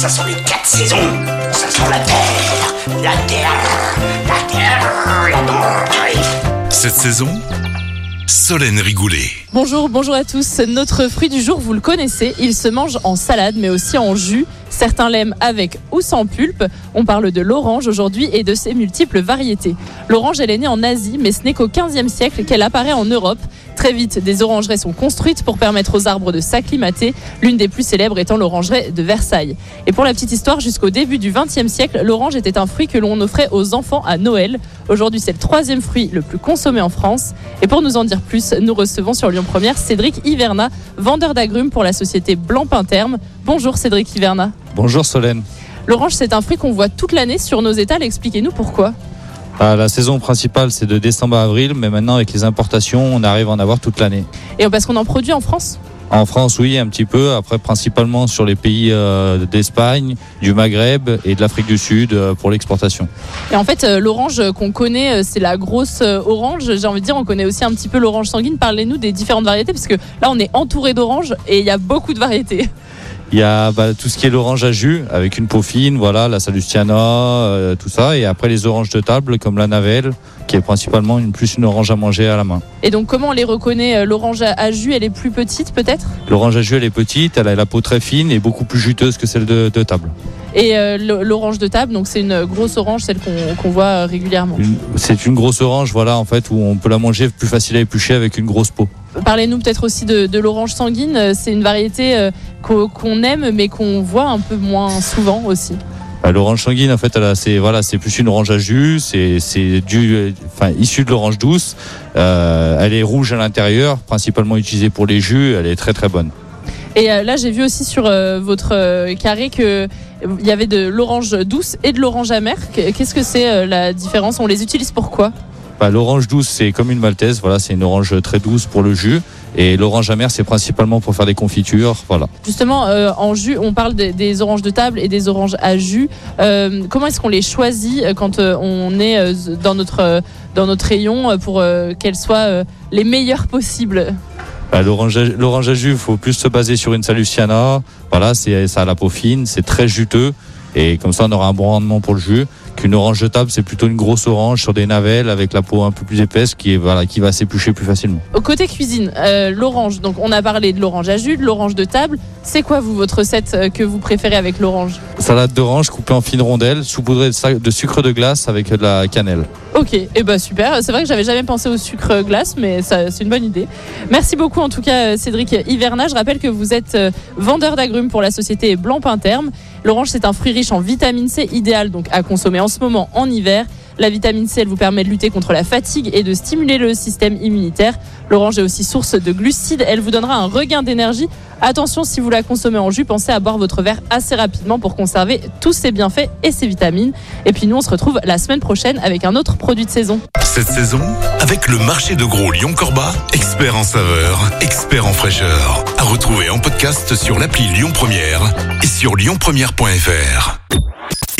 Ça sont les quatre saisons. Ça sent la terre, la terre, la terre, la terre. Cette saison, Solène Rigoulet. Bonjour, bonjour à tous. Notre fruit du jour, vous le connaissez, il se mange en salade mais aussi en jus. Certains l'aiment avec ou sans pulpe. On parle de l'orange aujourd'hui et de ses multiples variétés. L'orange, elle est née en Asie, mais ce n'est qu'au 15e siècle qu'elle apparaît en Europe. Très vite, des orangeries sont construites pour permettre aux arbres de s'acclimater, l'une des plus célèbres étant l'orangerie de Versailles. Et pour la petite histoire, jusqu'au début du 20e siècle, l'orange était un fruit que l'on offrait aux enfants à Noël. Aujourd'hui, c'est le troisième fruit le plus consommé en France. Et pour nous en dire plus, nous recevons sur Lyon Première Cédric Hiverna, vendeur d'agrumes pour la société Blanc Terme. Bonjour Cédric Hiverna. Bonjour Solène. L'orange, c'est un fruit qu'on voit toute l'année sur nos étals. Expliquez-nous pourquoi. Ah, la saison principale, c'est de décembre à avril, mais maintenant, avec les importations, on arrive à en avoir toute l'année. Et parce qu'on en produit en France? En France, oui, un petit peu. Après, principalement sur les pays euh, d'Espagne, du Maghreb et de l'Afrique du Sud euh, pour l'exportation. Et en fait, euh, l'orange qu'on connaît, c'est la grosse orange. J'ai envie de dire, on connaît aussi un petit peu l'orange sanguine. Parlez-nous des différentes variétés, parce que là, on est entouré d'oranges et il y a beaucoup de variétés. Il y a bah, tout ce qui est l'orange à jus avec une peau fine, voilà, la salustiana, euh, tout ça. Et après les oranges de table comme la navelle, qui est principalement une, plus une orange à manger à la main. Et donc comment on les reconnaît euh, L'orange à jus, elle est plus petite peut-être? L'orange à jus, elle est petite, elle a la peau très fine et beaucoup plus juteuse que celle de, table. Et euh, l'orange de table, donc c'est une grosse orange, celle qu'on voit régulièrement. C'est une grosse orange, voilà, en fait, où on peut la manger plus facile à éplucher avec une grosse peau. Parlez-nous peut-être aussi de, l'orange sanguine. C'est une variété euh, qu'on aime, mais qu'on voit un peu moins souvent aussi. Bah, l'orange sanguine, en fait, c'est voilà, c'est plus une orange à jus. C'est du, enfin, issu de l'orange douce. Euh, elle est rouge à l'intérieur, principalement utilisée pour les jus. Elle est très très bonne. Et euh, là, j'ai vu aussi sur votre carré que il y avait de l'orange douce et de l'orange amère. Qu'est-ce que c'est la différence? On les utilise pour quoi? Bah, l'orange douce, c'est comme une maltaise. Voilà, c'est une orange très douce pour le jus. Et l'orange amère, c'est principalement pour faire des confitures. Voilà. Justement, euh, en jus, on parle des oranges de table et des oranges à jus. Euh, comment est-ce qu'on les choisit euh, quand on est dans notre, dans notre rayon pour qu'elles soient les meilleures possibles? Bah, l'orange, à jus, il faut plus se baser sur une Salustiana. Voilà, c'est, ça a la peau fine, c'est très juteux. Et comme ça, on aura un bon rendement pour le jus. Qu'une orange de table, c'est plutôt une grosse orange sur des navelles avec la peau un peu plus épaisse qui, est, voilà, qui va s'éplucher plus facilement. Au côté cuisine, euh, l'orange, donc on a parlé de l'orange à jus, de l'orange de table. C'est quoi, vous, votre recette euh, que vous préférez avec l'orange? Salade d'orange coupée en fines rondelles, saupoudrée de sucre de glace avec de la cannelle. Ok, et eh ben super. C'est vrai que j'avais jamais pensé au sucre glace, mais c'est une bonne idée. Merci beaucoup en tout cas, Cédric Hiverna. Je rappelle que vous êtes euh, vendeur d'agrumes pour la société Blanc Terme. L'orange, c'est un fruit riche en vitamine C, idéal donc à consommer en ce moment en hiver. La vitamine C, elle vous permet de lutter contre la fatigue et de stimuler le système immunitaire. L'orange est aussi source de glucides. Elle vous donnera un regain d'énergie. Attention, si vous la consommez en jus, pensez à boire votre verre assez rapidement pour conserver tous ses bienfaits et ses vitamines. Et puis nous, on se retrouve la semaine prochaine avec un autre produit de saison. Cette saison, avec le marché de gros Lyon-Corba, expert en saveur, expert en fraîcheur. À retrouver en podcast sur l'appli Lyon Première et sur lyonpremière.fr.